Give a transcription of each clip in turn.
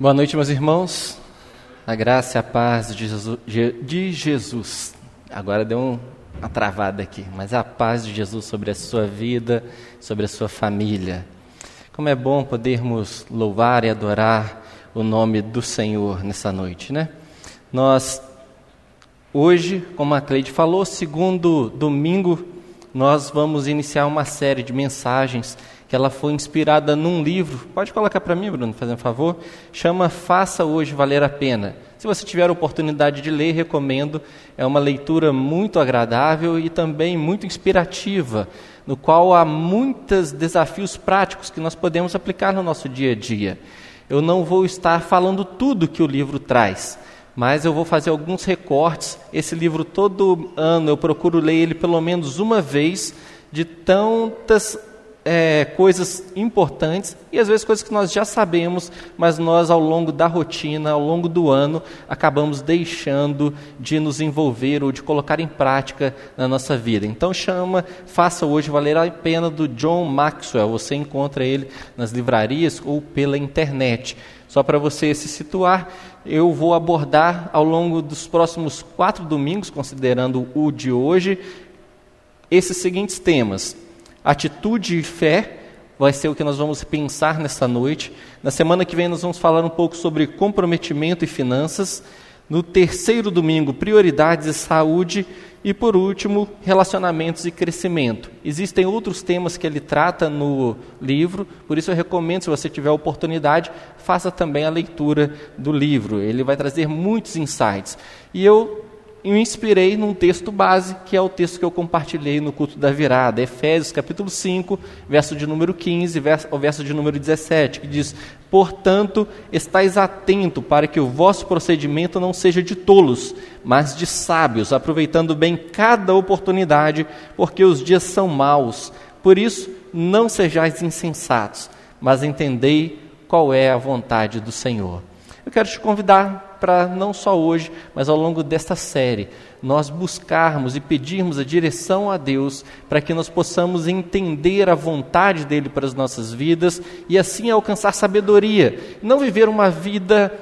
Boa noite, meus irmãos. A graça e a paz de Jesus. Agora deu uma travada aqui, mas a paz de Jesus sobre a sua vida, sobre a sua família. Como é bom podermos louvar e adorar o nome do Senhor nessa noite, né? Nós, hoje, como a Cleide falou, segundo domingo, nós vamos iniciar uma série de mensagens que ela foi inspirada num livro. Pode colocar para mim, Bruno, fazendo um favor. Chama Faça Hoje Valer a Pena. Se você tiver a oportunidade de ler, recomendo. É uma leitura muito agradável e também muito inspirativa, no qual há muitos desafios práticos que nós podemos aplicar no nosso dia a dia. Eu não vou estar falando tudo que o livro traz, mas eu vou fazer alguns recortes. Esse livro todo ano eu procuro ler ele pelo menos uma vez, de tantas é, coisas importantes e às vezes coisas que nós já sabemos, mas nós ao longo da rotina, ao longo do ano, acabamos deixando de nos envolver ou de colocar em prática na nossa vida. Então chama Faça Hoje Valer a Pena do John Maxwell. Você encontra ele nas livrarias ou pela internet. Só para você se situar, eu vou abordar ao longo dos próximos quatro domingos, considerando o de hoje, esses seguintes temas Atitude e fé vai ser o que nós vamos pensar nesta noite. Na semana que vem, nós vamos falar um pouco sobre comprometimento e finanças. No terceiro domingo, prioridades e saúde. E por último, relacionamentos e crescimento. Existem outros temas que ele trata no livro, por isso eu recomendo, se você tiver oportunidade, faça também a leitura do livro. Ele vai trazer muitos insights. E eu e me inspirei num texto base, que é o texto que eu compartilhei no culto da virada, Efésios capítulo 5, verso de número 15, verso, o verso de número 17, que diz: Portanto, estais atento para que o vosso procedimento não seja de tolos, mas de sábios, aproveitando bem cada oportunidade, porque os dias são maus. Por isso, não sejais insensatos, mas entendei qual é a vontade do Senhor. Eu quero te convidar para não só hoje, mas ao longo desta série, nós buscarmos e pedirmos a direção a Deus para que nós possamos entender a vontade dele para as nossas vidas e assim alcançar sabedoria, não viver uma vida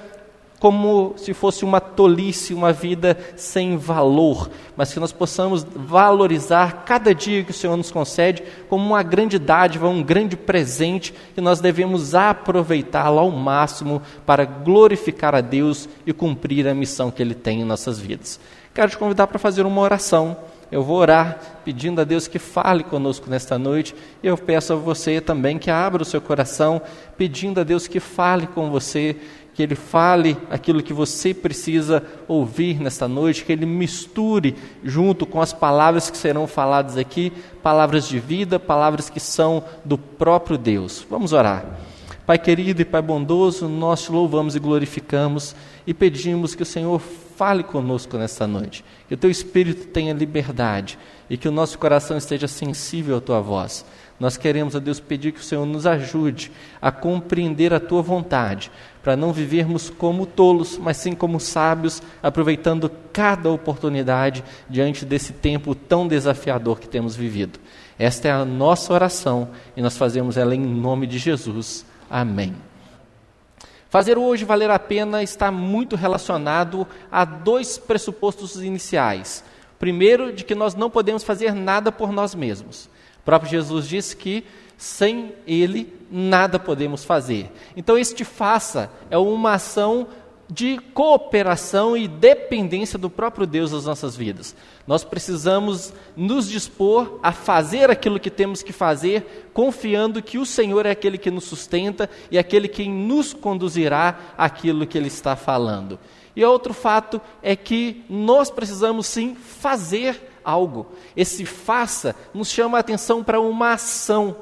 como se fosse uma tolice, uma vida sem valor, mas que nós possamos valorizar cada dia que o Senhor nos concede como uma grande dádiva, um grande presente que nós devemos aproveitá-lo ao máximo para glorificar a Deus e cumprir a missão que Ele tem em nossas vidas. Quero te convidar para fazer uma oração. Eu vou orar pedindo a Deus que fale conosco nesta noite. E eu peço a você também que abra o seu coração, pedindo a Deus que fale com você que Ele fale aquilo que você precisa ouvir nesta noite, que Ele misture junto com as palavras que serão faladas aqui, palavras de vida, palavras que são do próprio Deus. Vamos orar. Pai querido e Pai bondoso, nós te louvamos e glorificamos e pedimos que o Senhor fale conosco nesta noite, que o teu espírito tenha liberdade e que o nosso coração esteja sensível à tua voz. Nós queremos, a Deus, pedir que o Senhor nos ajude a compreender a tua vontade, para não vivermos como tolos, mas sim como sábios, aproveitando cada oportunidade diante desse tempo tão desafiador que temos vivido. Esta é a nossa oração e nós fazemos ela em nome de Jesus. Amém. Fazer hoje valer a pena está muito relacionado a dois pressupostos iniciais. Primeiro, de que nós não podemos fazer nada por nós mesmos. Próprio Jesus disse que sem Ele, nada podemos fazer. Então, este faça é uma ação de cooperação e dependência do próprio Deus nas nossas vidas. Nós precisamos nos dispor a fazer aquilo que temos que fazer, confiando que o Senhor é aquele que nos sustenta e aquele que nos conduzirá àquilo que Ele está falando. E outro fato é que nós precisamos sim fazer algo. Esse faça nos chama a atenção para uma ação.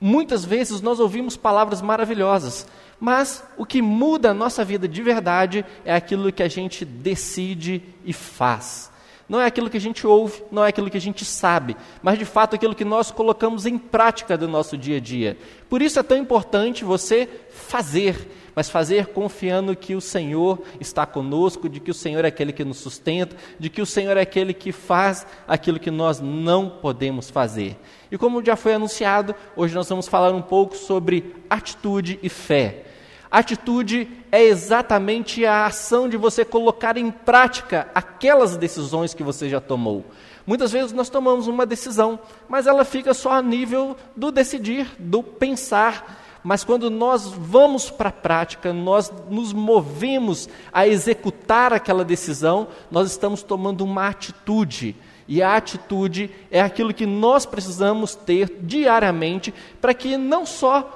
Muitas vezes nós ouvimos palavras maravilhosas, mas o que muda a nossa vida de verdade é aquilo que a gente decide e faz. Não é aquilo que a gente ouve, não é aquilo que a gente sabe, mas de fato aquilo que nós colocamos em prática do nosso dia a dia. Por isso é tão importante você fazer, mas fazer confiando que o Senhor está conosco, de que o Senhor é aquele que nos sustenta, de que o Senhor é aquele que faz aquilo que nós não podemos fazer. E como já foi anunciado, hoje nós vamos falar um pouco sobre atitude e fé. Atitude é exatamente a ação de você colocar em prática aquelas decisões que você já tomou. Muitas vezes nós tomamos uma decisão, mas ela fica só a nível do decidir, do pensar. Mas quando nós vamos para a prática, nós nos movemos a executar aquela decisão, nós estamos tomando uma atitude. E a atitude é aquilo que nós precisamos ter diariamente para que não só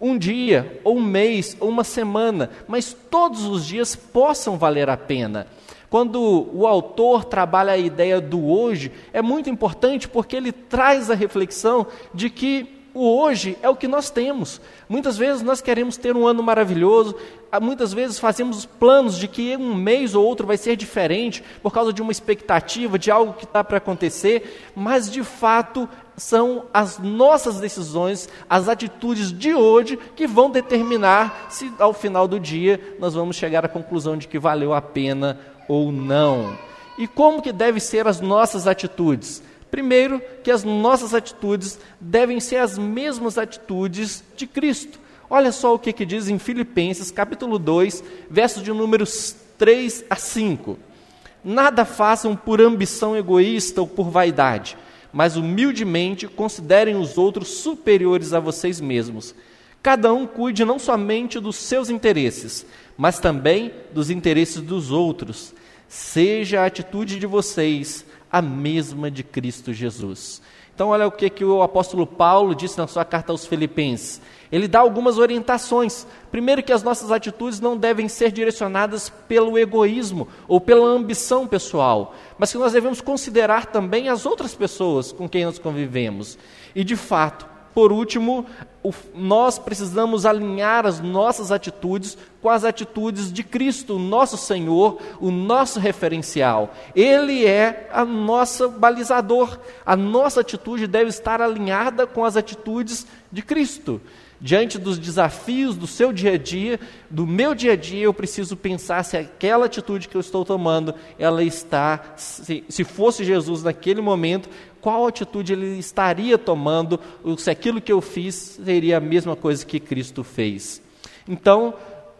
um dia, ou um mês, ou uma semana, mas todos os dias possam valer a pena. Quando o autor trabalha a ideia do hoje, é muito importante porque ele traz a reflexão de que o hoje é o que nós temos. Muitas vezes nós queremos ter um ano maravilhoso, ah, muitas vezes fazemos planos de que um mês ou outro vai ser diferente por causa de uma expectativa, de algo que está para acontecer, mas de fato são as nossas decisões, as atitudes de hoje que vão determinar se ao final do dia nós vamos chegar à conclusão de que valeu a pena ou não. E como que devem ser as nossas atitudes? Primeiro, que as nossas atitudes devem ser as mesmas atitudes de Cristo. Olha só o que, que diz em Filipenses, capítulo 2, versos de números 3 a 5. Nada façam por ambição egoísta ou por vaidade, mas humildemente considerem os outros superiores a vocês mesmos. Cada um cuide não somente dos seus interesses, mas também dos interesses dos outros. Seja a atitude de vocês a mesma de Cristo Jesus. Então, olha o que, que o apóstolo Paulo disse na sua carta aos Filipenses. Ele dá algumas orientações. Primeiro, que as nossas atitudes não devem ser direcionadas pelo egoísmo ou pela ambição pessoal, mas que nós devemos considerar também as outras pessoas com quem nós convivemos. E, de fato, por último, nós precisamos alinhar as nossas atitudes com as atitudes de Cristo, o nosso Senhor, o nosso referencial. Ele é a nossa balizador. A nossa atitude deve estar alinhada com as atitudes de Cristo. Diante dos desafios do seu dia a dia, do meu dia a dia, eu preciso pensar se aquela atitude que eu estou tomando, ela está, se, se fosse Jesus naquele momento, qual atitude ele estaria tomando, se aquilo que eu fiz seria a mesma coisa que Cristo fez. Então,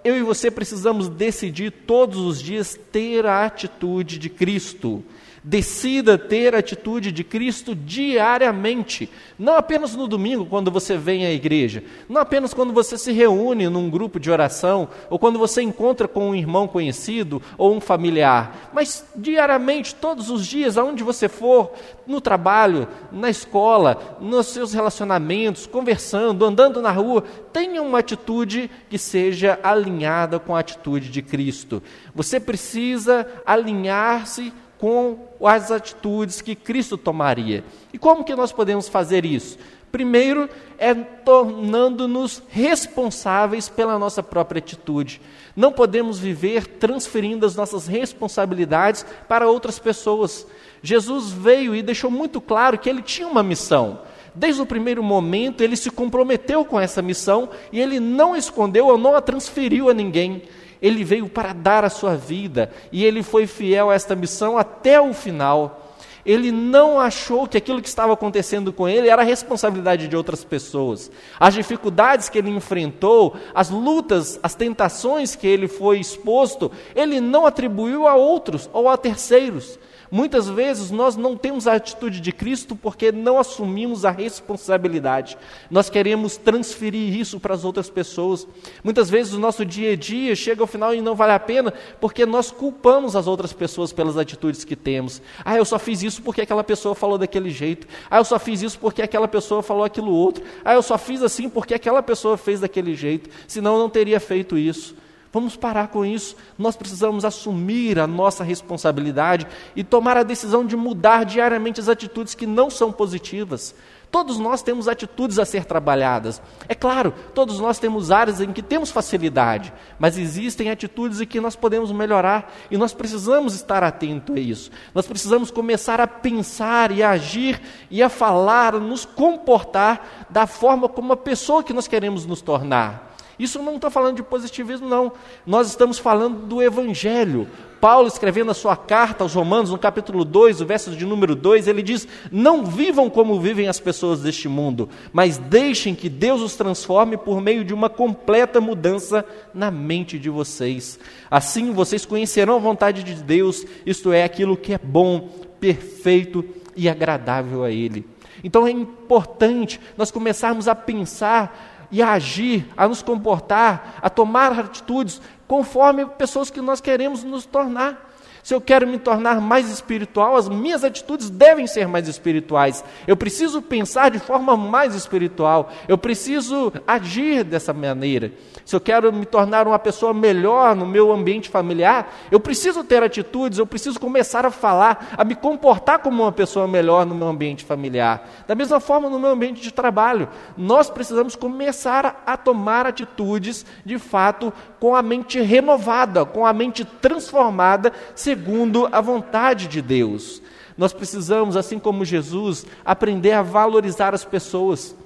eu e você precisamos decidir todos os dias ter a atitude de Cristo. Decida ter a atitude de Cristo diariamente, não apenas no domingo, quando você vem à igreja, não apenas quando você se reúne num grupo de oração, ou quando você encontra com um irmão conhecido ou um familiar, mas diariamente, todos os dias, aonde você for, no trabalho, na escola, nos seus relacionamentos, conversando, andando na rua, tenha uma atitude que seja alinhada com a atitude de Cristo. Você precisa alinhar-se com as atitudes que Cristo tomaria. E como que nós podemos fazer isso? Primeiro é tornando-nos responsáveis pela nossa própria atitude. Não podemos viver transferindo as nossas responsabilidades para outras pessoas. Jesus veio e deixou muito claro que ele tinha uma missão. Desde o primeiro momento, ele se comprometeu com essa missão e ele não escondeu ou não a transferiu a ninguém. Ele veio para dar a sua vida e ele foi fiel a esta missão até o final. Ele não achou que aquilo que estava acontecendo com ele era responsabilidade de outras pessoas. As dificuldades que ele enfrentou, as lutas, as tentações que ele foi exposto, ele não atribuiu a outros ou a terceiros. Muitas vezes nós não temos a atitude de Cristo porque não assumimos a responsabilidade. Nós queremos transferir isso para as outras pessoas. Muitas vezes o nosso dia a dia chega ao final e não vale a pena porque nós culpamos as outras pessoas pelas atitudes que temos. Ah, eu só fiz isso porque aquela pessoa falou daquele jeito. Ah, eu só fiz isso porque aquela pessoa falou aquilo outro. Ah, eu só fiz assim porque aquela pessoa fez daquele jeito. Senão eu não teria feito isso. Vamos parar com isso. Nós precisamos assumir a nossa responsabilidade e tomar a decisão de mudar diariamente as atitudes que não são positivas. Todos nós temos atitudes a ser trabalhadas. É claro, todos nós temos áreas em que temos facilidade, mas existem atitudes em que nós podemos melhorar e nós precisamos estar atento a isso. Nós precisamos começar a pensar e a agir e a falar, a nos comportar da forma como a pessoa que nós queremos nos tornar. Isso não estou falando de positivismo, não. Nós estamos falando do Evangelho. Paulo, escrevendo a sua carta aos Romanos, no capítulo 2, o verso de número 2, ele diz: Não vivam como vivem as pessoas deste mundo, mas deixem que Deus os transforme por meio de uma completa mudança na mente de vocês. Assim vocês conhecerão a vontade de Deus, isto é, aquilo que é bom, perfeito e agradável a Ele. Então é importante nós começarmos a pensar e a agir, a nos comportar, a tomar atitudes conforme pessoas que nós queremos nos tornar. Se eu quero me tornar mais espiritual, as minhas atitudes devem ser mais espirituais. Eu preciso pensar de forma mais espiritual. Eu preciso agir dessa maneira. Se eu quero me tornar uma pessoa melhor no meu ambiente familiar, eu preciso ter atitudes, eu preciso começar a falar, a me comportar como uma pessoa melhor no meu ambiente familiar. Da mesma forma, no meu ambiente de trabalho, nós precisamos começar a tomar atitudes, de fato, com a mente renovada, com a mente transformada, segundo a vontade de Deus. Nós precisamos, assim como Jesus, aprender a valorizar as pessoas.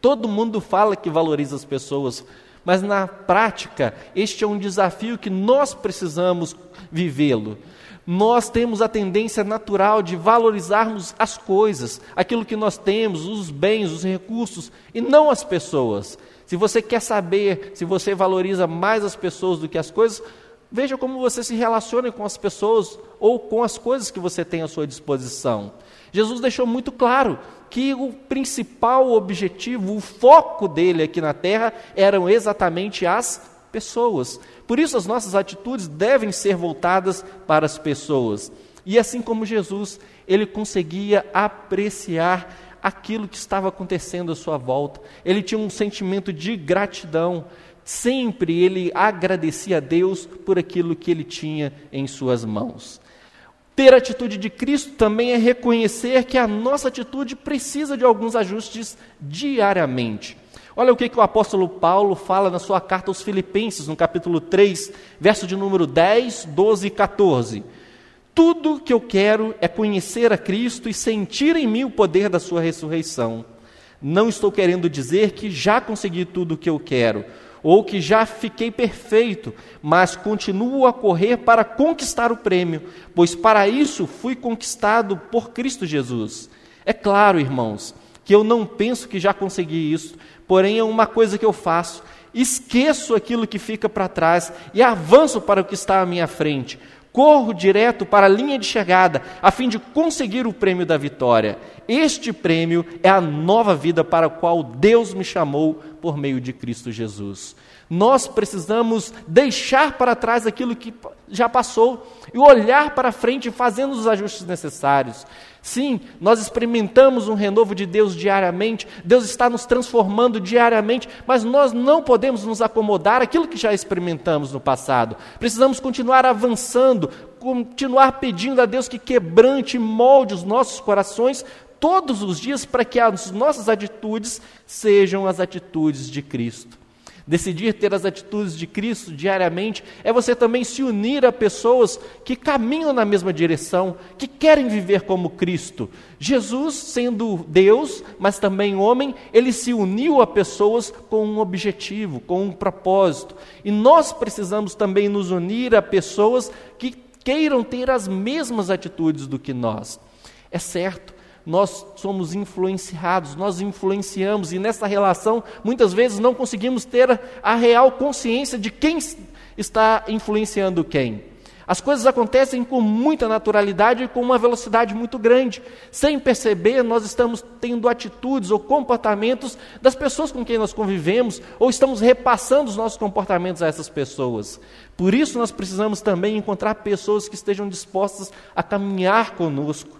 Todo mundo fala que valoriza as pessoas, mas na prática, este é um desafio que nós precisamos vivê-lo. Nós temos a tendência natural de valorizarmos as coisas, aquilo que nós temos, os bens, os recursos, e não as pessoas. Se você quer saber se você valoriza mais as pessoas do que as coisas, veja como você se relaciona com as pessoas ou com as coisas que você tem à sua disposição. Jesus deixou muito claro que o principal objetivo, o foco dele aqui na terra eram exatamente as pessoas. Por isso, as nossas atitudes devem ser voltadas para as pessoas. E assim como Jesus, ele conseguia apreciar aquilo que estava acontecendo à sua volta. Ele tinha um sentimento de gratidão. Sempre ele agradecia a Deus por aquilo que ele tinha em suas mãos. Ter a atitude de Cristo também é reconhecer que a nossa atitude precisa de alguns ajustes diariamente. Olha o que, que o apóstolo Paulo fala na sua carta aos Filipenses, no capítulo 3, verso de número 10, 12 e 14. Tudo que eu quero é conhecer a Cristo e sentir em mim o poder da Sua ressurreição. Não estou querendo dizer que já consegui tudo o que eu quero ou que já fiquei perfeito, mas continuo a correr para conquistar o prêmio, pois para isso fui conquistado por Cristo Jesus. É claro, irmãos, que eu não penso que já consegui isso, porém é uma coisa que eu faço. Esqueço aquilo que fica para trás e avanço para o que está à minha frente. Corro direto para a linha de chegada, a fim de conseguir o prêmio da vitória. Este prêmio é a nova vida para a qual Deus me chamou por meio de Cristo Jesus. Nós precisamos deixar para trás aquilo que já passou e olhar para frente fazendo os ajustes necessários. Sim, nós experimentamos um renovo de Deus diariamente, Deus está nos transformando diariamente, mas nós não podemos nos acomodar aquilo que já experimentamos no passado. Precisamos continuar avançando, continuar pedindo a Deus que quebrante e molde os nossos corações todos os dias para que as nossas atitudes sejam as atitudes de Cristo. Decidir ter as atitudes de Cristo diariamente é você também se unir a pessoas que caminham na mesma direção, que querem viver como Cristo. Jesus, sendo Deus, mas também homem, ele se uniu a pessoas com um objetivo, com um propósito. E nós precisamos também nos unir a pessoas que queiram ter as mesmas atitudes do que nós. É certo, nós somos influenciados, nós influenciamos, e nessa relação, muitas vezes não conseguimos ter a real consciência de quem está influenciando quem. As coisas acontecem com muita naturalidade e com uma velocidade muito grande. Sem perceber, nós estamos tendo atitudes ou comportamentos das pessoas com quem nós convivemos, ou estamos repassando os nossos comportamentos a essas pessoas. Por isso, nós precisamos também encontrar pessoas que estejam dispostas a caminhar conosco,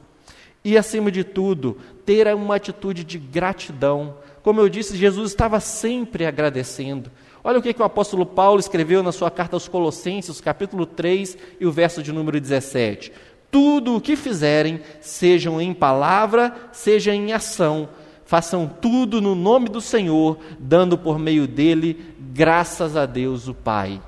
e, acima de tudo, ter uma atitude de gratidão. Como eu disse, Jesus estava sempre agradecendo. Olha o que, que o apóstolo Paulo escreveu na sua carta aos Colossenses, capítulo 3 e o verso de número 17. Tudo o que fizerem, sejam em palavra, seja em ação, façam tudo no nome do Senhor, dando por meio dele graças a Deus o Pai.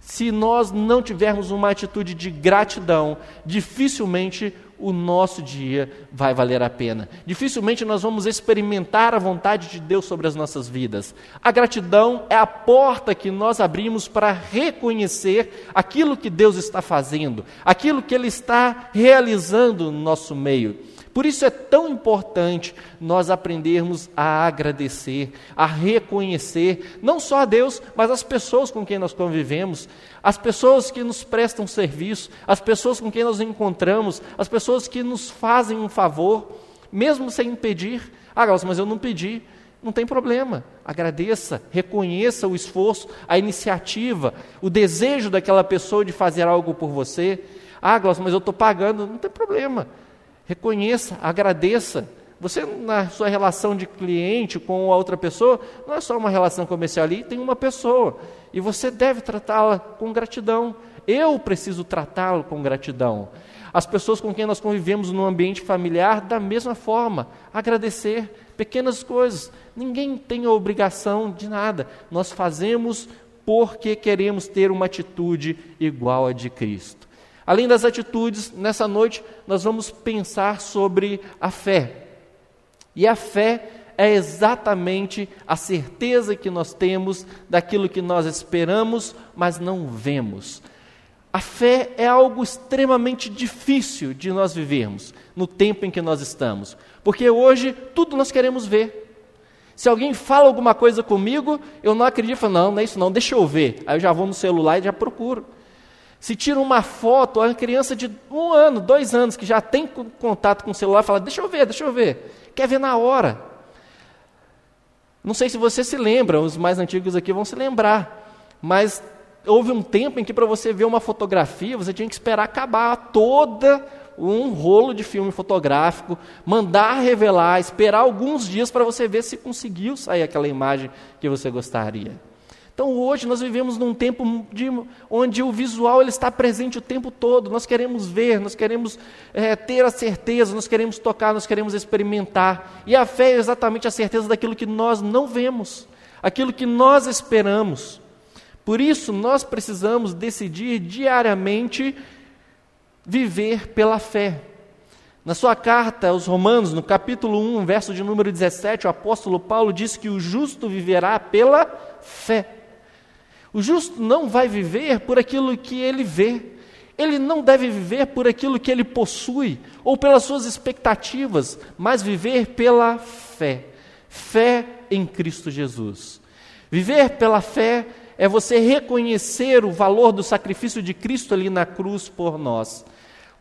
Se nós não tivermos uma atitude de gratidão, dificilmente o nosso dia vai valer a pena. Dificilmente nós vamos experimentar a vontade de Deus sobre as nossas vidas. A gratidão é a porta que nós abrimos para reconhecer aquilo que Deus está fazendo, aquilo que Ele está realizando no nosso meio. Por isso é tão importante nós aprendermos a agradecer, a reconhecer, não só a Deus, mas as pessoas com quem nós convivemos, as pessoas que nos prestam serviço, as pessoas com quem nós encontramos, as pessoas que nos fazem um favor, mesmo sem pedir. Ah, mas eu não pedi. Não tem problema. Agradeça, reconheça o esforço, a iniciativa, o desejo daquela pessoa de fazer algo por você. Ah, Glaucio, mas eu estou pagando. Não tem problema. Reconheça, agradeça. Você, na sua relação de cliente com a outra pessoa, não é só uma relação comercial ali, tem uma pessoa. E você deve tratá-la com gratidão. Eu preciso tratá-lo com gratidão. As pessoas com quem nós convivemos no ambiente familiar, da mesma forma, agradecer pequenas coisas. Ninguém tem a obrigação de nada. Nós fazemos porque queremos ter uma atitude igual a de Cristo. Além das atitudes, nessa noite nós vamos pensar sobre a fé. E a fé é exatamente a certeza que nós temos daquilo que nós esperamos, mas não vemos. A fé é algo extremamente difícil de nós vivermos no tempo em que nós estamos, porque hoje tudo nós queremos ver. Se alguém fala alguma coisa comigo, eu não acredito, falo, não, não é isso não, deixa eu ver. Aí eu já vou no celular e já procuro. Se tira uma foto, a criança de um ano, dois anos, que já tem contato com o celular, fala: Deixa eu ver, deixa eu ver. Quer ver na hora. Não sei se você se lembra, os mais antigos aqui vão se lembrar, mas houve um tempo em que para você ver uma fotografia, você tinha que esperar acabar toda um rolo de filme fotográfico, mandar revelar, esperar alguns dias para você ver se conseguiu sair aquela imagem que você gostaria. Então hoje nós vivemos num tempo de, onde o visual ele está presente o tempo todo. Nós queremos ver, nós queremos é, ter a certeza, nós queremos tocar, nós queremos experimentar. E a fé é exatamente a certeza daquilo que nós não vemos, aquilo que nós esperamos. Por isso nós precisamos decidir diariamente viver pela fé. Na sua carta aos Romanos, no capítulo 1, verso de número 17, o apóstolo Paulo diz que o justo viverá pela fé. O justo não vai viver por aquilo que ele vê. Ele não deve viver por aquilo que ele possui ou pelas suas expectativas, mas viver pela fé. Fé em Cristo Jesus. Viver pela fé é você reconhecer o valor do sacrifício de Cristo ali na cruz por nós.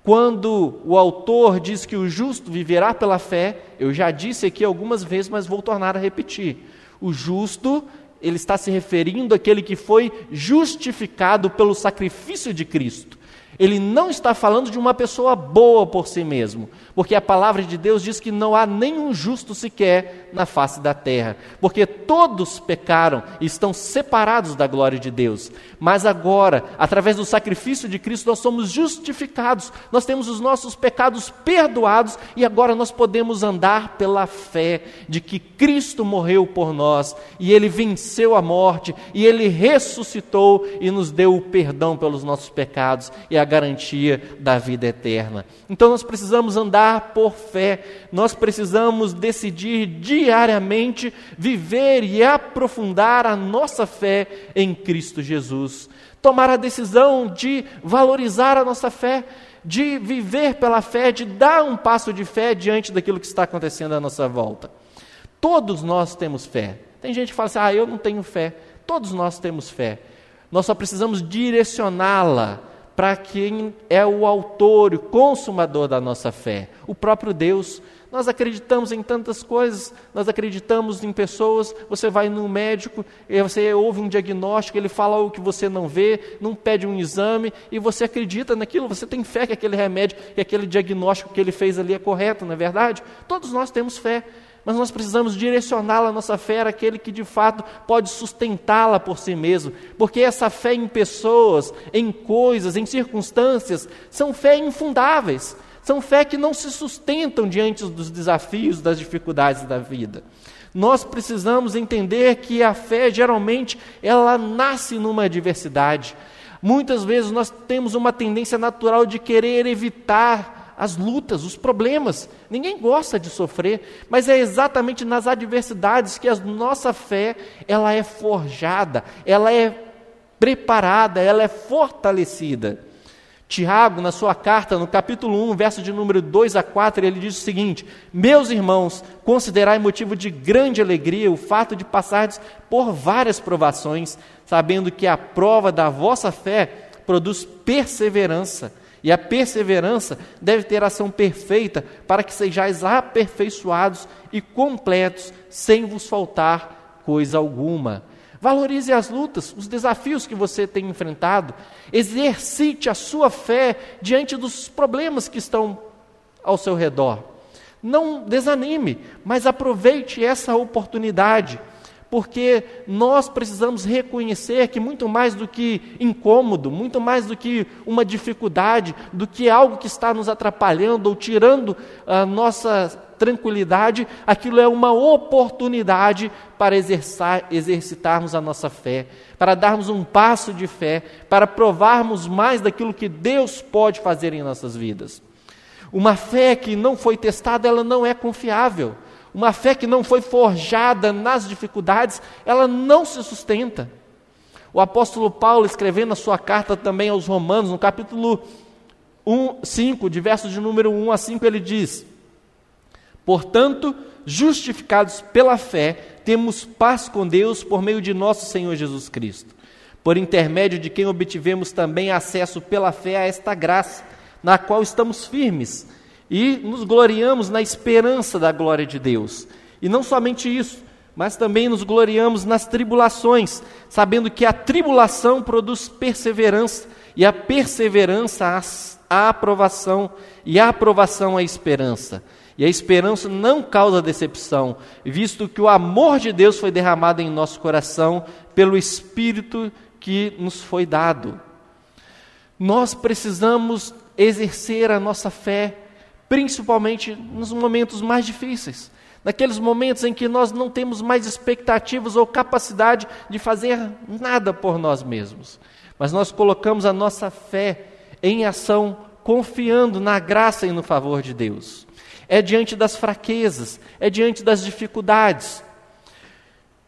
Quando o autor diz que o justo viverá pela fé, eu já disse aqui algumas vezes, mas vou tornar a repetir. O justo ele está se referindo àquele que foi justificado pelo sacrifício de Cristo. Ele não está falando de uma pessoa boa por si mesmo, porque a palavra de Deus diz que não há nenhum justo sequer na face da terra, porque todos pecaram e estão separados da glória de Deus. Mas agora, através do sacrifício de Cristo, nós somos justificados, nós temos os nossos pecados perdoados e agora nós podemos andar pela fé de que Cristo morreu por nós e ele venceu a morte e ele ressuscitou e nos deu o perdão pelos nossos pecados e a garantia da vida eterna. Então nós precisamos andar por fé, nós precisamos decidir diariamente viver e aprofundar a nossa fé em Cristo Jesus. Tomar a decisão de valorizar a nossa fé, de viver pela fé, de dar um passo de fé diante daquilo que está acontecendo à nossa volta. Todos nós temos fé. Tem gente que fala assim: ah, eu não tenho fé. Todos nós temos fé. Nós só precisamos direcioná-la para quem é o autor o consumador da nossa fé, o próprio Deus. Nós acreditamos em tantas coisas, nós acreditamos em pessoas. Você vai no médico, você ouve um diagnóstico, ele fala algo que você não vê, não pede um exame e você acredita naquilo, você tem fé que aquele remédio, que aquele diagnóstico que ele fez ali é correto, não é verdade? Todos nós temos fé mas nós precisamos direcioná-la, a nossa fé, àquele que de fato pode sustentá-la por si mesmo, porque essa fé em pessoas, em coisas, em circunstâncias, são fé infundáveis, são fé que não se sustentam diante dos desafios, das dificuldades da vida. Nós precisamos entender que a fé geralmente ela nasce numa adversidade. Muitas vezes nós temos uma tendência natural de querer evitar as lutas, os problemas. Ninguém gosta de sofrer, mas é exatamente nas adversidades que a nossa fé ela é forjada, ela é preparada, ela é fortalecida. Tiago, na sua carta, no capítulo 1, verso de número 2 a 4, ele diz o seguinte: Meus irmãos, considerai motivo de grande alegria o fato de passardes por várias provações, sabendo que a prova da vossa fé produz perseverança. E a perseverança deve ter ação perfeita, para que sejais aperfeiçoados e completos, sem vos faltar coisa alguma. Valorize as lutas, os desafios que você tem enfrentado. Exercite a sua fé diante dos problemas que estão ao seu redor. Não desanime, mas aproveite essa oportunidade porque nós precisamos reconhecer que muito mais do que incômodo, muito mais do que uma dificuldade, do que algo que está nos atrapalhando ou tirando a nossa tranquilidade, aquilo é uma oportunidade para exerçar, exercitarmos a nossa fé, para darmos um passo de fé, para provarmos mais daquilo que Deus pode fazer em nossas vidas. Uma fé que não foi testada, ela não é confiável. Uma fé que não foi forjada nas dificuldades, ela não se sustenta. O apóstolo Paulo, escrevendo a sua carta também aos Romanos, no capítulo 1, 5, de versos de número 1 a 5, ele diz: Portanto, justificados pela fé, temos paz com Deus por meio de nosso Senhor Jesus Cristo, por intermédio de quem obtivemos também acesso pela fé a esta graça, na qual estamos firmes e nos gloriamos na esperança da glória de Deus. E não somente isso, mas também nos gloriamos nas tribulações, sabendo que a tribulação produz perseverança, e a perseverança a aprovação, e a aprovação a esperança. E a esperança não causa decepção, visto que o amor de Deus foi derramado em nosso coração pelo Espírito que nos foi dado. Nós precisamos exercer a nossa fé principalmente nos momentos mais difíceis, naqueles momentos em que nós não temos mais expectativas ou capacidade de fazer nada por nós mesmos, mas nós colocamos a nossa fé em ação, confiando na graça e no favor de Deus. É diante das fraquezas, é diante das dificuldades,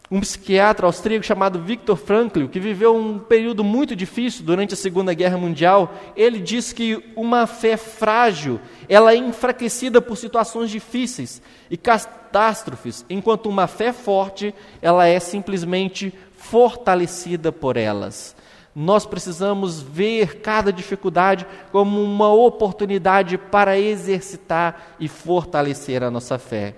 um psiquiatra austríaco chamado Viktor Frankl, que viveu um período muito difícil durante a Segunda Guerra Mundial, ele diz que uma fé frágil, ela é enfraquecida por situações difíceis e catástrofes, enquanto uma fé forte, ela é simplesmente fortalecida por elas. Nós precisamos ver cada dificuldade como uma oportunidade para exercitar e fortalecer a nossa fé.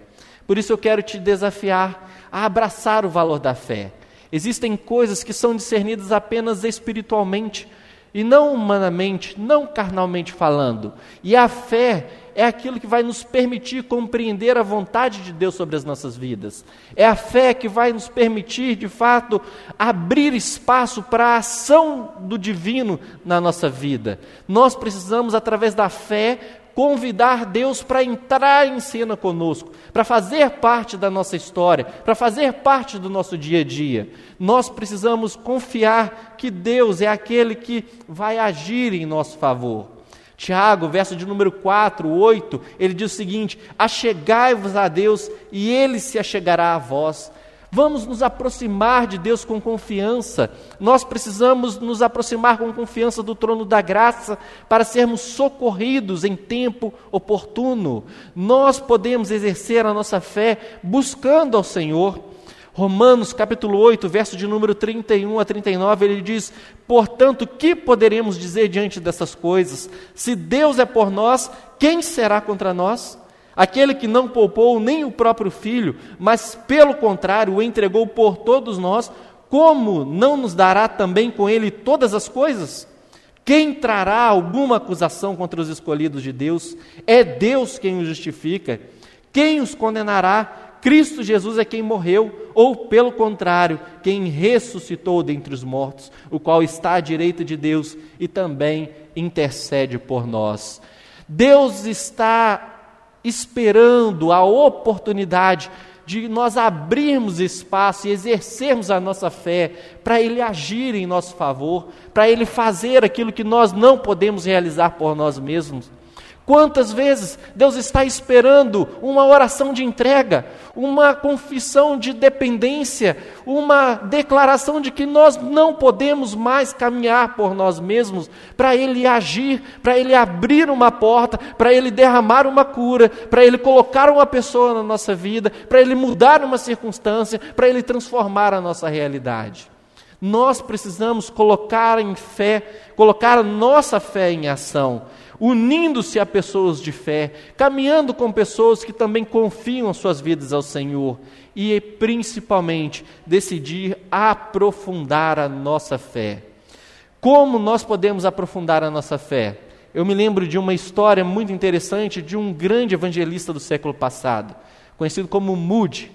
Por isso eu quero te desafiar a abraçar o valor da fé. Existem coisas que são discernidas apenas espiritualmente e não humanamente, não carnalmente falando. E a fé é aquilo que vai nos permitir compreender a vontade de Deus sobre as nossas vidas. É a fé que vai nos permitir, de fato, abrir espaço para a ação do divino na nossa vida. Nós precisamos, através da fé, convidar Deus para entrar em cena conosco, para fazer parte da nossa história, para fazer parte do nosso dia a dia. Nós precisamos confiar que Deus é aquele que vai agir em nosso favor. Tiago, verso de número 4, 8, ele diz o seguinte: Achegai-vos a Deus e ele se achegará a vós. Vamos nos aproximar de Deus com confiança. Nós precisamos nos aproximar com confiança do trono da graça para sermos socorridos em tempo oportuno. Nós podemos exercer a nossa fé buscando ao Senhor. Romanos capítulo 8, verso de número 31 a 39, ele diz: Portanto, que poderemos dizer diante dessas coisas? Se Deus é por nós, quem será contra nós? Aquele que não poupou nem o próprio filho, mas pelo contrário o entregou por todos nós, como não nos dará também com ele todas as coisas? Quem trará alguma acusação contra os escolhidos de Deus? É Deus quem os justifica. Quem os condenará? Cristo Jesus é quem morreu, ou pelo contrário, quem ressuscitou dentre os mortos, o qual está à direita de Deus e também intercede por nós. Deus está esperando a oportunidade de nós abrirmos espaço e exercermos a nossa fé para Ele agir em nosso favor, para Ele fazer aquilo que nós não podemos realizar por nós mesmos. Quantas vezes Deus está esperando uma oração de entrega, uma confissão de dependência, uma declaração de que nós não podemos mais caminhar por nós mesmos, para Ele agir, para Ele abrir uma porta, para Ele derramar uma cura, para Ele colocar uma pessoa na nossa vida, para Ele mudar uma circunstância, para Ele transformar a nossa realidade. Nós precisamos colocar em fé, colocar a nossa fé em ação unindo-se a pessoas de fé, caminhando com pessoas que também confiam suas vidas ao Senhor e, principalmente, decidir aprofundar a nossa fé. Como nós podemos aprofundar a nossa fé? Eu me lembro de uma história muito interessante de um grande evangelista do século passado, conhecido como Moody.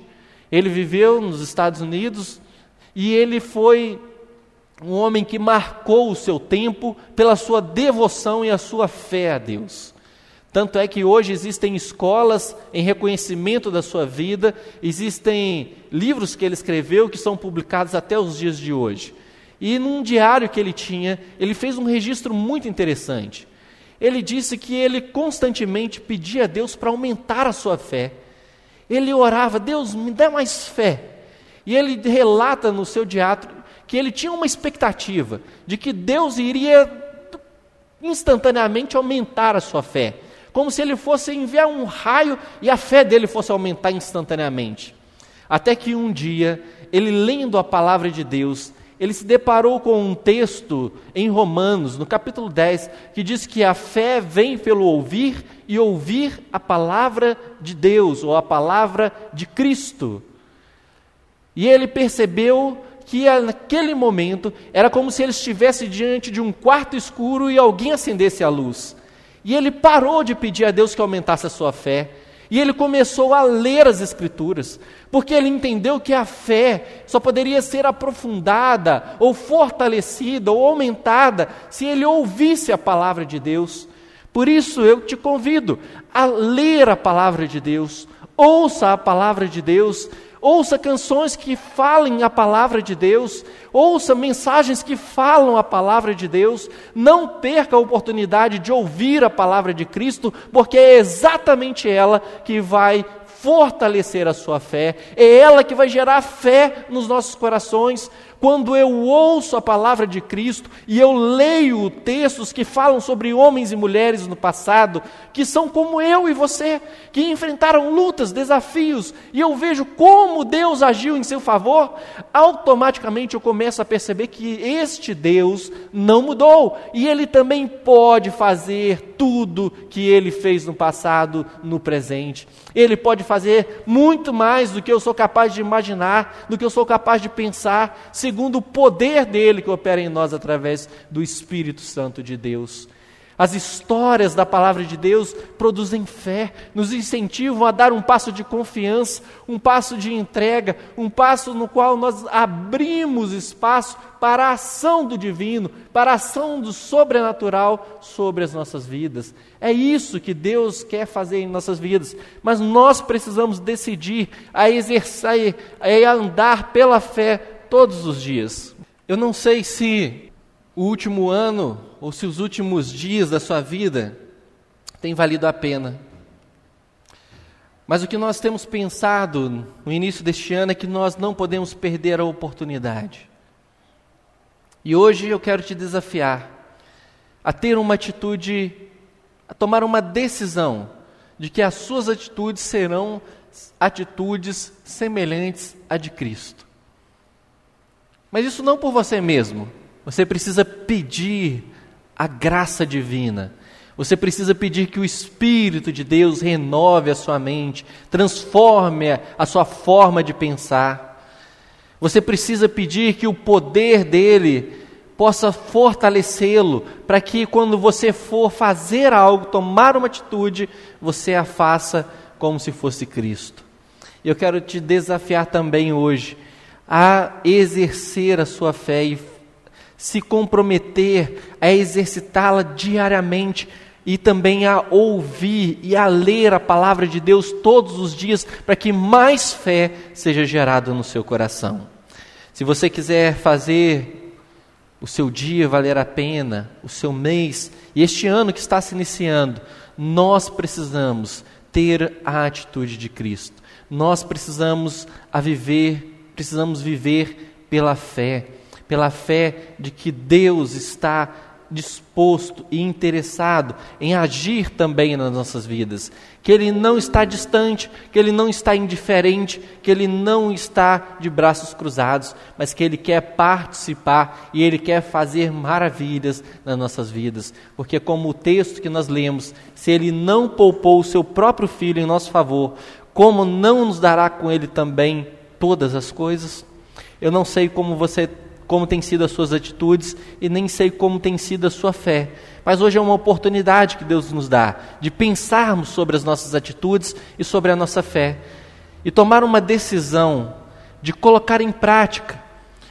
Ele viveu nos Estados Unidos e ele foi um homem que marcou o seu tempo pela sua devoção e a sua fé a Deus. Tanto é que hoje existem escolas em reconhecimento da sua vida, existem livros que ele escreveu que são publicados até os dias de hoje. E num diário que ele tinha, ele fez um registro muito interessante. Ele disse que ele constantemente pedia a Deus para aumentar a sua fé. Ele orava, Deus, me dá mais fé. E ele relata no seu diário, que ele tinha uma expectativa de que Deus iria instantaneamente aumentar a sua fé, como se ele fosse enviar um raio e a fé dele fosse aumentar instantaneamente. Até que um dia, ele lendo a palavra de Deus, ele se deparou com um texto em Romanos, no capítulo 10, que diz que a fé vem pelo ouvir e ouvir a palavra de Deus, ou a palavra de Cristo. E ele percebeu que naquele momento era como se ele estivesse diante de um quarto escuro e alguém acendesse a luz. E ele parou de pedir a Deus que aumentasse a sua fé. E ele começou a ler as Escrituras, porque ele entendeu que a fé só poderia ser aprofundada, ou fortalecida, ou aumentada, se ele ouvisse a palavra de Deus. Por isso eu te convido a ler a palavra de Deus, ouça a palavra de Deus, ouça canções que falem a palavra de Deus, ouça mensagens que falam a palavra de Deus, não perca a oportunidade de ouvir a palavra de Cristo, porque é exatamente ela que vai fortalecer a sua fé, é ela que vai gerar fé nos nossos corações, quando eu ouço a palavra de Cristo e eu leio textos que falam sobre homens e mulheres no passado, que são como eu e você, que enfrentaram lutas, desafios, e eu vejo como Deus agiu em seu favor, automaticamente eu começo a perceber que este Deus não mudou e ele também pode fazer tudo que ele fez no passado, no presente. Ele pode fazer muito mais do que eu sou capaz de imaginar, do que eu sou capaz de pensar, segundo o poder dele que opera em nós através do Espírito Santo de Deus. As histórias da palavra de Deus produzem fé, nos incentivam a dar um passo de confiança, um passo de entrega, um passo no qual nós abrimos espaço para a ação do divino, para a ação do sobrenatural sobre as nossas vidas. É isso que Deus quer fazer em nossas vidas, mas nós precisamos decidir a exercer, a andar pela fé todos os dias. Eu não sei se o último ano ou se os últimos dias da sua vida têm valido a pena. Mas o que nós temos pensado no início deste ano é que nós não podemos perder a oportunidade. E hoje eu quero te desafiar a ter uma atitude, a tomar uma decisão de que as suas atitudes serão atitudes semelhantes à de Cristo. Mas isso não por você mesmo, você precisa pedir a graça divina. Você precisa pedir que o Espírito de Deus renove a sua mente, transforme a sua forma de pensar. Você precisa pedir que o poder dele possa fortalecê-lo, para que quando você for fazer algo, tomar uma atitude, você a faça como se fosse Cristo. Eu quero te desafiar também hoje a exercer a sua fé e se comprometer a exercitá-la diariamente e também a ouvir e a ler a palavra de Deus todos os dias, para que mais fé seja gerada no seu coração. Se você quiser fazer o seu dia valer a pena, o seu mês e este ano que está se iniciando, nós precisamos ter a atitude de Cristo. Nós precisamos a viver, precisamos viver pela fé, pela fé de que Deus está disposto e interessado em agir também nas nossas vidas, que Ele não está distante, que Ele não está indiferente, que Ele não está de braços cruzados, mas que Ele quer participar e Ele quer fazer maravilhas nas nossas vidas, porque, como o texto que nós lemos, se Ele não poupou o seu próprio Filho em nosso favor, como não nos dará com Ele também todas as coisas? Eu não sei como você como têm sido as suas atitudes e nem sei como tem sido a sua fé. Mas hoje é uma oportunidade que Deus nos dá de pensarmos sobre as nossas atitudes e sobre a nossa fé e tomar uma decisão de colocar em prática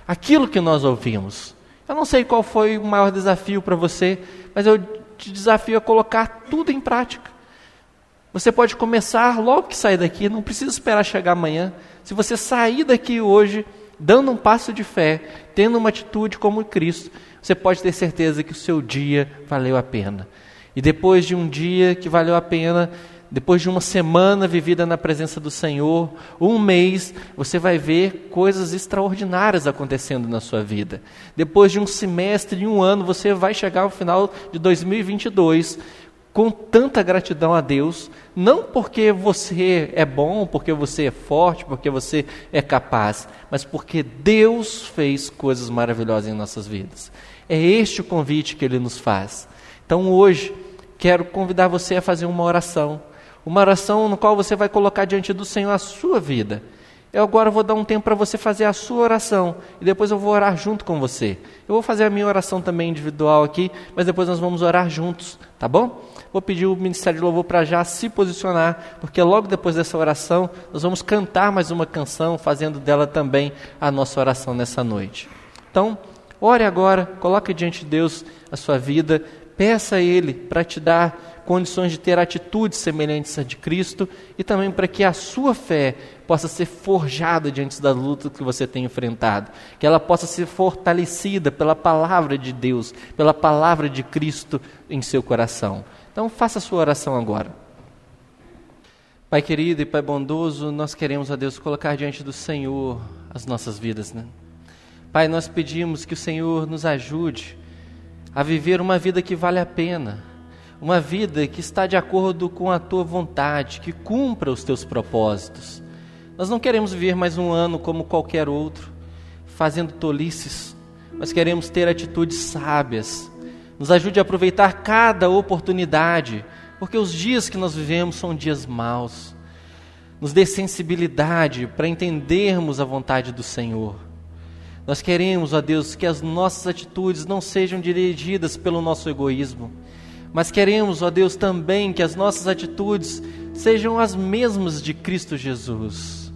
aquilo que nós ouvimos. Eu não sei qual foi o maior desafio para você, mas eu te desafio a colocar tudo em prática. Você pode começar logo que sair daqui, não precisa esperar chegar amanhã. Se você sair daqui hoje, dando um passo de fé, tendo uma atitude como Cristo, você pode ter certeza que o seu dia valeu a pena. E depois de um dia que valeu a pena, depois de uma semana vivida na presença do Senhor, um mês, você vai ver coisas extraordinárias acontecendo na sua vida. Depois de um semestre e um ano, você vai chegar ao final de 2022 com tanta gratidão a Deus, não porque você é bom, porque você é forte, porque você é capaz, mas porque Deus fez coisas maravilhosas em nossas vidas. É este o convite que Ele nos faz. Então hoje, quero convidar você a fazer uma oração, uma oração no qual você vai colocar diante do Senhor a sua vida. Eu agora vou dar um tempo para você fazer a sua oração e depois eu vou orar junto com você. Eu vou fazer a minha oração também individual aqui, mas depois nós vamos orar juntos, tá bom? Vou pedir o Ministério de Louvor para já se posicionar, porque logo depois dessa oração nós vamos cantar mais uma canção, fazendo dela também a nossa oração nessa noite. Então, ore agora, coloque diante de Deus a sua vida, peça a Ele para te dar condições de ter atitudes semelhantes à de Cristo e também para que a sua fé possa ser forjada diante das lutas que você tem enfrentado, que ela possa ser fortalecida pela palavra de Deus, pela palavra de Cristo em seu coração. Então faça a sua oração agora. Pai querido e Pai bondoso, nós queremos, a Deus, colocar diante do Senhor as nossas vidas, né? Pai, nós pedimos que o Senhor nos ajude a viver uma vida que vale a pena, uma vida que está de acordo com a tua vontade, que cumpra os teus propósitos. Nós não queremos viver mais um ano como qualquer outro, fazendo tolices, mas queremos ter atitudes sábias nos ajude a aproveitar cada oportunidade, porque os dias que nós vivemos são dias maus. Nos dê sensibilidade para entendermos a vontade do Senhor. Nós queremos, ó Deus, que as nossas atitudes não sejam dirigidas pelo nosso egoísmo, mas queremos, ó Deus, também que as nossas atitudes sejam as mesmas de Cristo Jesus.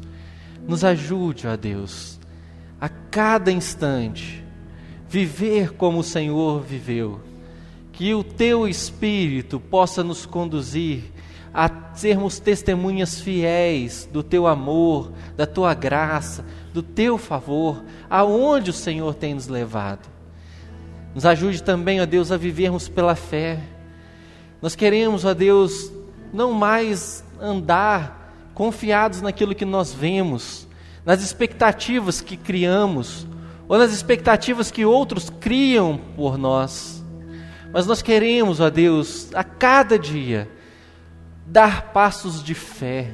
Nos ajude, ó Deus, a cada instante, viver como o Senhor viveu que o teu Espírito possa nos conduzir a sermos testemunhas fiéis do teu amor, da tua graça, do teu favor, aonde o Senhor tem nos levado. Nos ajude também, ó Deus, a vivermos pela fé. Nós queremos, ó Deus, não mais andar confiados naquilo que nós vemos, nas expectativas que criamos, ou nas expectativas que outros criam por nós mas nós queremos, ó Deus, a cada dia, dar passos de fé,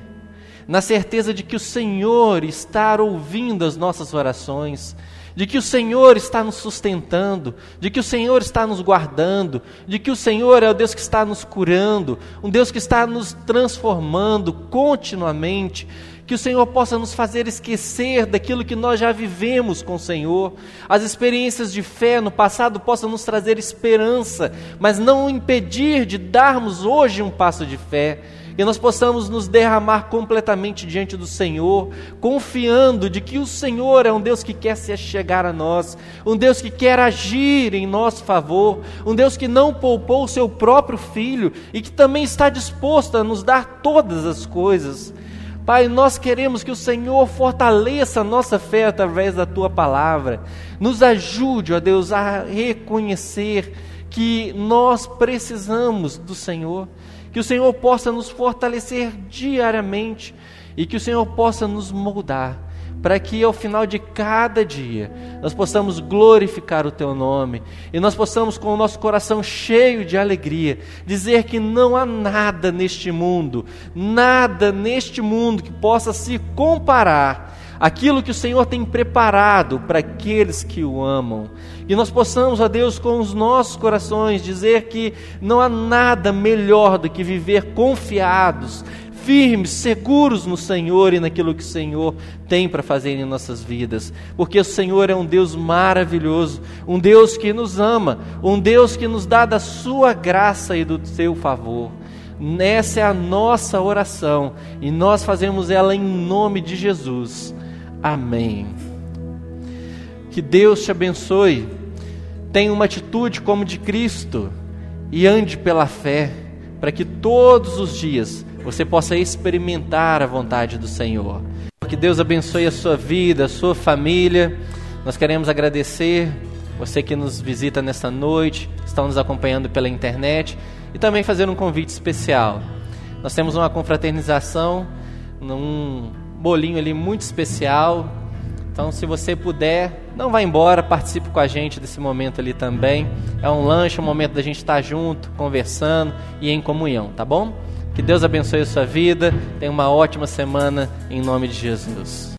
na certeza de que o Senhor está ouvindo as nossas orações, de que o Senhor está nos sustentando, de que o Senhor está nos guardando, de que o Senhor é o Deus que está nos curando, um Deus que está nos transformando continuamente, que o Senhor possa nos fazer esquecer daquilo que nós já vivemos com o Senhor. As experiências de fé no passado possam nos trazer esperança, mas não impedir de darmos hoje um passo de fé. E nós possamos nos derramar completamente diante do Senhor, confiando de que o Senhor é um Deus que quer se chegar a nós, um Deus que quer agir em nosso favor, um Deus que não poupou o seu próprio filho e que também está disposto a nos dar todas as coisas. Pai, nós queremos que o Senhor fortaleça a nossa fé através da tua palavra. Nos ajude, ó Deus, a reconhecer que nós precisamos do Senhor, que o Senhor possa nos fortalecer diariamente e que o Senhor possa nos moldar para que ao final de cada dia nós possamos glorificar o Teu nome e nós possamos, com o nosso coração cheio de alegria, dizer que não há nada neste mundo, nada neste mundo que possa se comparar aquilo que o Senhor tem preparado para aqueles que o amam. E nós possamos, ó Deus, com os nossos corações, dizer que não há nada melhor do que viver confiados, firmes, seguros no Senhor e naquilo que o Senhor tem para fazer em nossas vidas, porque o Senhor é um Deus maravilhoso, um Deus que nos ama, um Deus que nos dá da sua graça e do seu favor. Essa é a nossa oração e nós fazemos ela em nome de Jesus. Amém. Que Deus te abençoe. Tenha uma atitude como de Cristo e ande pela fé, para que todos os dias você possa experimentar a vontade do Senhor. Que Deus abençoe a sua vida, a sua família. Nós queremos agradecer você que nos visita nesta noite, está nos acompanhando pela internet e também fazer um convite especial. Nós temos uma confraternização, um bolinho ali muito especial. Então, se você puder, não vá embora, participe com a gente desse momento ali também. É um lanche, um momento da gente estar junto, conversando e em comunhão, tá bom? Que Deus abençoe a sua vida. Tenha uma ótima semana em nome de Jesus.